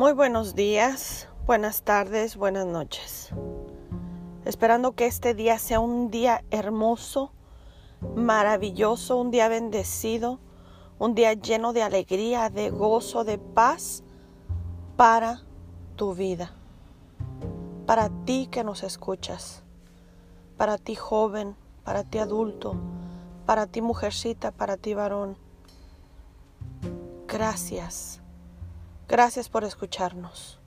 Muy buenos días, buenas tardes, buenas noches. Esperando que este día sea un día hermoso, maravilloso, un día bendecido, un día lleno de alegría, de gozo, de paz para tu vida. Para ti que nos escuchas, para ti joven, para ti adulto, para ti mujercita, para ti varón. Gracias. Gracias por escucharnos.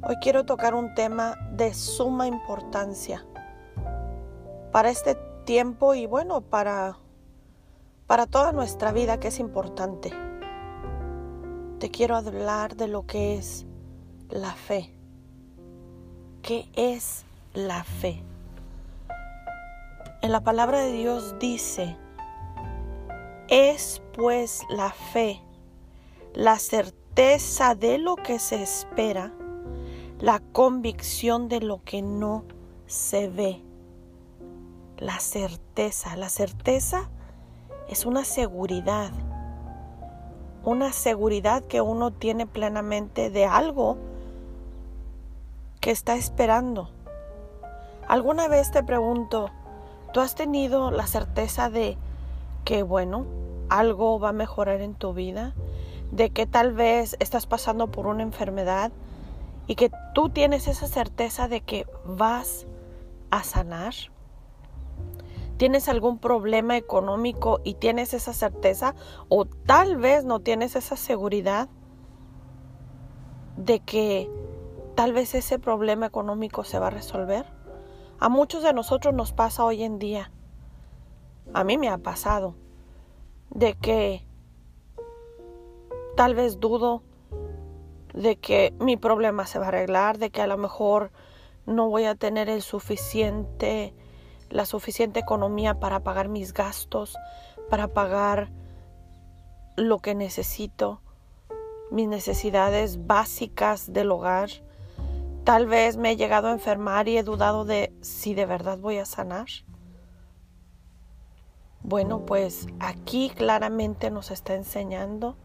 Hoy quiero tocar un tema de suma importancia para este tiempo y bueno, para para toda nuestra vida que es importante. Te quiero hablar de lo que es la fe. ¿Qué es la fe? En la palabra de Dios dice, es pues la fe, la certeza de lo que se espera, la convicción de lo que no se ve. La certeza, la certeza es una seguridad, una seguridad que uno tiene plenamente de algo que está esperando. ¿Alguna vez te pregunto, ¿tú has tenido la certeza de que, bueno, algo va a mejorar en tu vida? De que tal vez estás pasando por una enfermedad y que tú tienes esa certeza de que vas a sanar? tienes algún problema económico y tienes esa certeza o tal vez no tienes esa seguridad de que tal vez ese problema económico se va a resolver. A muchos de nosotros nos pasa hoy en día. A mí me ha pasado de que tal vez dudo de que mi problema se va a arreglar, de que a lo mejor no voy a tener el suficiente la suficiente economía para pagar mis gastos, para pagar lo que necesito, mis necesidades básicas del hogar. Tal vez me he llegado a enfermar y he dudado de si de verdad voy a sanar. Bueno, pues aquí claramente nos está enseñando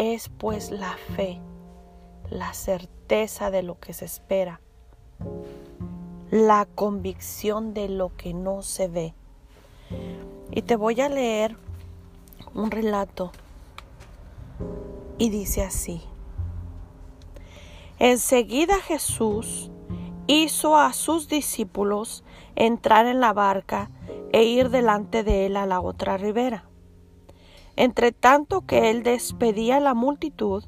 es pues la fe, la certeza de lo que se espera la convicción de lo que no se ve. Y te voy a leer un relato. Y dice así. Enseguida Jesús hizo a sus discípulos entrar en la barca e ir delante de él a la otra ribera. Entre tanto que él despedía a la multitud,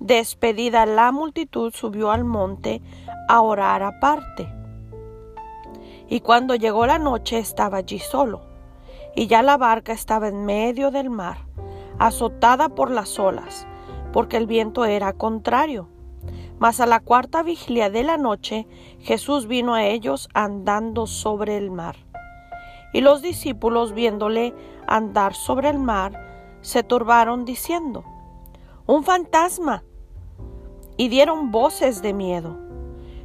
despedida la multitud subió al monte a orar aparte. Y cuando llegó la noche estaba allí solo, y ya la barca estaba en medio del mar, azotada por las olas, porque el viento era contrario. Mas a la cuarta vigilia de la noche Jesús vino a ellos andando sobre el mar. Y los discípulos, viéndole andar sobre el mar, se turbaron diciendo, Un fantasma. Y dieron voces de miedo.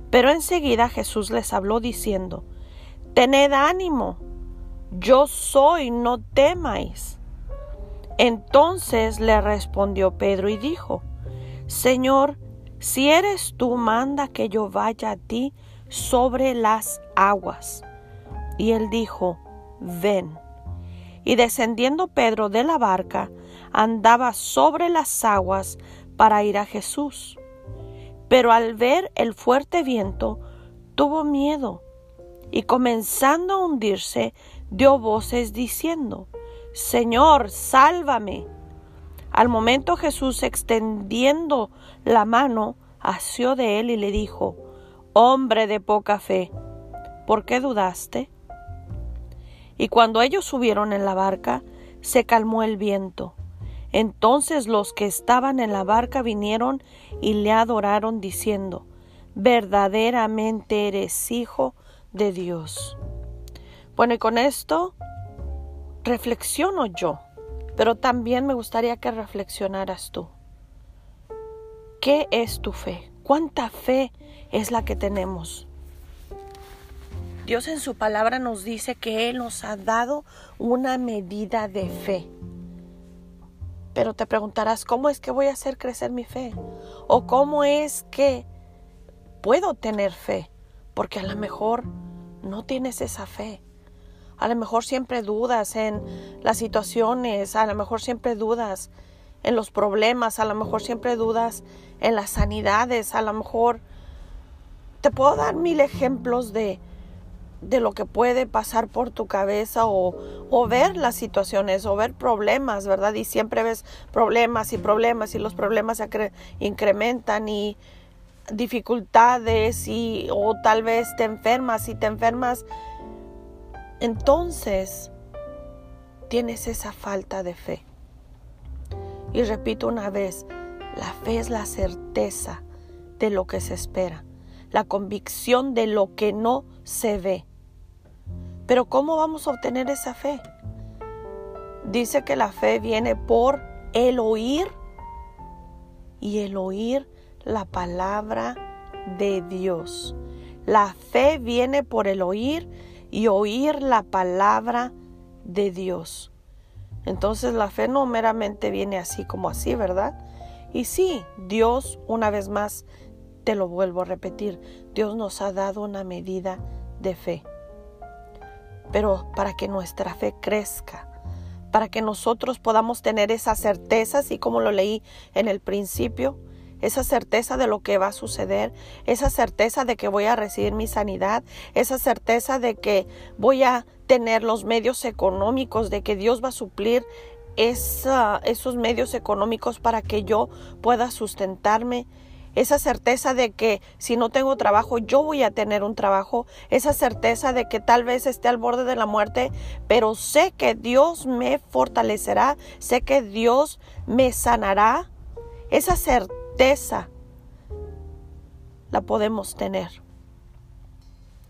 Pero enseguida Jesús les habló diciendo, Tened ánimo, yo soy, no temáis. Entonces le respondió Pedro y dijo, Señor, si eres tú, manda que yo vaya a ti sobre las aguas. Y él dijo, ven. Y descendiendo Pedro de la barca, andaba sobre las aguas para ir a Jesús. Pero al ver el fuerte viento, tuvo miedo y comenzando a hundirse, dio voces diciendo, Señor, sálvame. Al momento Jesús, extendiendo la mano, asió de él y le dijo, Hombre de poca fe, ¿por qué dudaste? Y cuando ellos subieron en la barca, se calmó el viento. Entonces los que estaban en la barca vinieron y le adoraron diciendo, Verdaderamente eres hijo de Dios. Bueno, y con esto reflexiono yo, pero también me gustaría que reflexionaras tú. ¿Qué es tu fe? ¿Cuánta fe es la que tenemos? Dios en su palabra nos dice que Él nos ha dado una medida de fe. Pero te preguntarás, ¿cómo es que voy a hacer crecer mi fe? ¿O cómo es que puedo tener fe? Porque a lo mejor no tienes esa fe. A lo mejor siempre dudas en las situaciones, a lo mejor siempre dudas en los problemas, a lo mejor siempre dudas en las sanidades, a lo mejor te puedo dar mil ejemplos de, de lo que puede pasar por tu cabeza o, o, ver las situaciones o ver problemas, ¿verdad? Y siempre ves problemas y problemas y los problemas se incrementan y dificultades y o tal vez te enfermas y te enfermas entonces tienes esa falta de fe. Y repito una vez, la fe es la certeza de lo que se espera, la convicción de lo que no se ve. Pero ¿cómo vamos a obtener esa fe? Dice que la fe viene por el oír y el oír la palabra de Dios. La fe viene por el oír y oír la palabra de Dios. Entonces la fe no meramente viene así como así, ¿verdad? Y sí, Dios, una vez más, te lo vuelvo a repetir, Dios nos ha dado una medida de fe. Pero para que nuestra fe crezca, para que nosotros podamos tener esa certeza, así como lo leí en el principio, esa certeza de lo que va a suceder, esa certeza de que voy a recibir mi sanidad, esa certeza de que voy a tener los medios económicos, de que Dios va a suplir esos medios económicos para que yo pueda sustentarme, esa certeza de que si no tengo trabajo, yo voy a tener un trabajo, esa certeza de que tal vez esté al borde de la muerte, pero sé que Dios me fortalecerá, sé que Dios me sanará, esa certeza la podemos tener.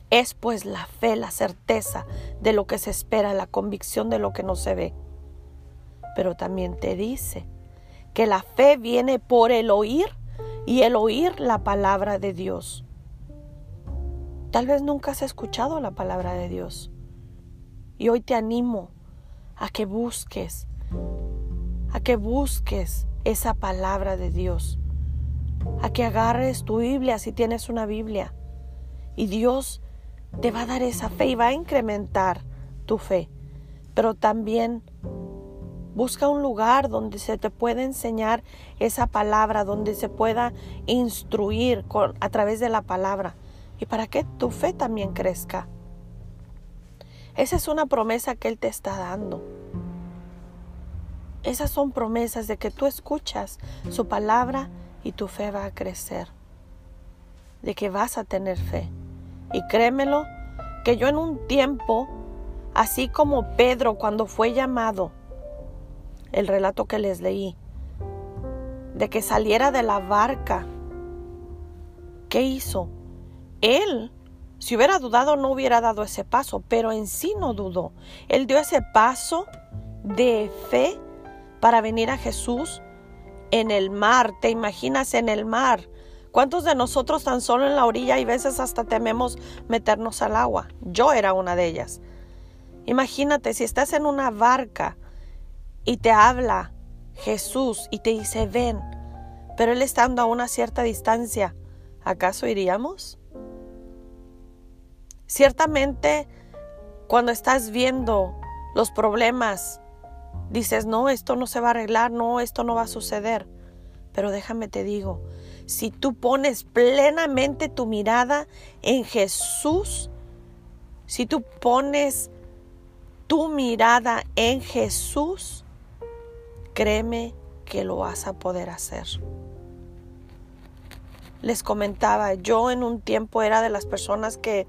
Es pues la fe, la certeza de lo que se espera, la convicción de lo que no se ve. Pero también te dice que la fe viene por el oír y el oír la palabra de Dios. Tal vez nunca has escuchado la palabra de Dios. Y hoy te animo a que busques, a que busques esa palabra de Dios a que agarres tu Biblia si tienes una Biblia. Y Dios te va a dar esa fe y va a incrementar tu fe. Pero también busca un lugar donde se te pueda enseñar esa palabra, donde se pueda instruir a través de la palabra. Y para que tu fe también crezca. Esa es una promesa que Él te está dando. Esas son promesas de que tú escuchas su palabra y tu fe va a crecer, de que vas a tener fe. Y créemelo, que yo en un tiempo, así como Pedro cuando fue llamado, el relato que les leí, de que saliera de la barca, ¿qué hizo? Él, si hubiera dudado, no hubiera dado ese paso, pero en sí no dudó. Él dio ese paso de fe para venir a Jesús en el mar, te imaginas en el mar. ¿Cuántos de nosotros tan solo en la orilla y veces hasta tememos meternos al agua? Yo era una de ellas. Imagínate si estás en una barca y te habla Jesús y te dice ven, pero Él estando a una cierta distancia, ¿acaso iríamos? Ciertamente, cuando estás viendo los problemas Dices, no, esto no se va a arreglar, no, esto no va a suceder. Pero déjame te digo, si tú pones plenamente tu mirada en Jesús, si tú pones tu mirada en Jesús, créeme que lo vas a poder hacer. Les comentaba, yo en un tiempo era de las personas que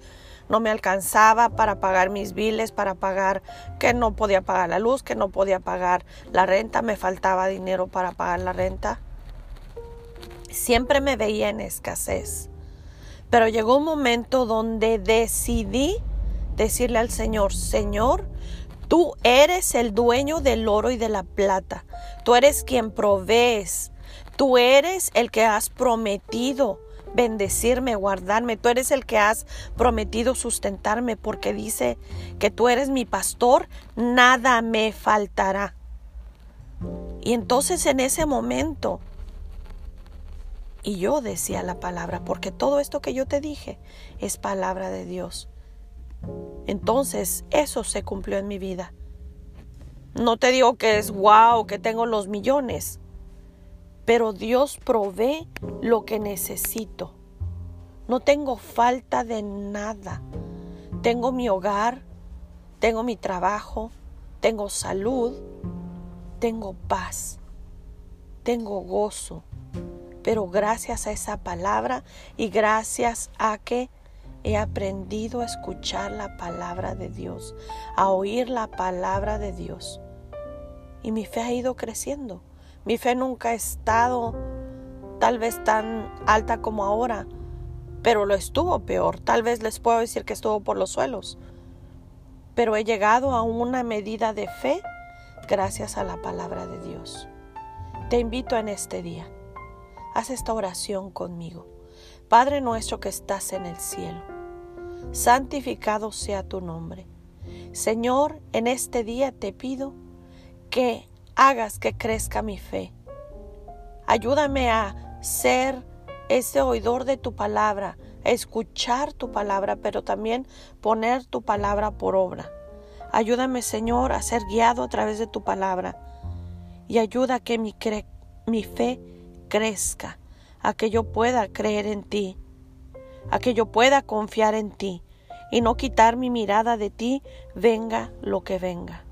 no me alcanzaba para pagar mis biles, para pagar que no podía pagar la luz, que no podía pagar la renta, me faltaba dinero para pagar la renta. Siempre me veía en escasez. Pero llegó un momento donde decidí decirle al Señor, Señor, tú eres el dueño del oro y de la plata. Tú eres quien provees. Tú eres el que has prometido bendecirme, guardarme. Tú eres el que has prometido sustentarme porque dice que tú eres mi pastor, nada me faltará. Y entonces en ese momento, y yo decía la palabra, porque todo esto que yo te dije es palabra de Dios. Entonces eso se cumplió en mi vida. No te digo que es wow, que tengo los millones, pero Dios provee lo que necesito. No tengo falta de nada. Tengo mi hogar, tengo mi trabajo, tengo salud, tengo paz, tengo gozo. Pero gracias a esa palabra y gracias a que he aprendido a escuchar la palabra de Dios, a oír la palabra de Dios. Y mi fe ha ido creciendo. Mi fe nunca ha estado tal vez tan alta como ahora, pero lo estuvo peor. Tal vez les puedo decir que estuvo por los suelos. Pero he llegado a una medida de fe gracias a la palabra de Dios. Te invito en este día. Haz esta oración conmigo. Padre nuestro que estás en el cielo, santificado sea tu nombre. Señor, en este día te pido que hagas que crezca mi fe. Ayúdame a ser ese oidor de tu palabra, a escuchar tu palabra, pero también poner tu palabra por obra. Ayúdame, Señor, a ser guiado a través de tu palabra y ayuda a que mi, mi fe crezca, a que yo pueda creer en ti, a que yo pueda confiar en ti y no quitar mi mirada de ti, venga lo que venga.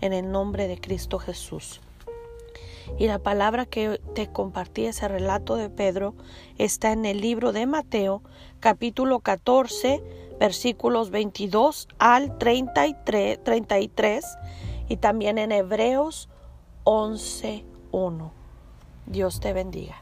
En el nombre de Cristo Jesús. Y la palabra que te compartí, ese relato de Pedro, está en el libro de Mateo, capítulo 14, versículos 22 al 33, 33 y también en Hebreos 11, 1. Dios te bendiga.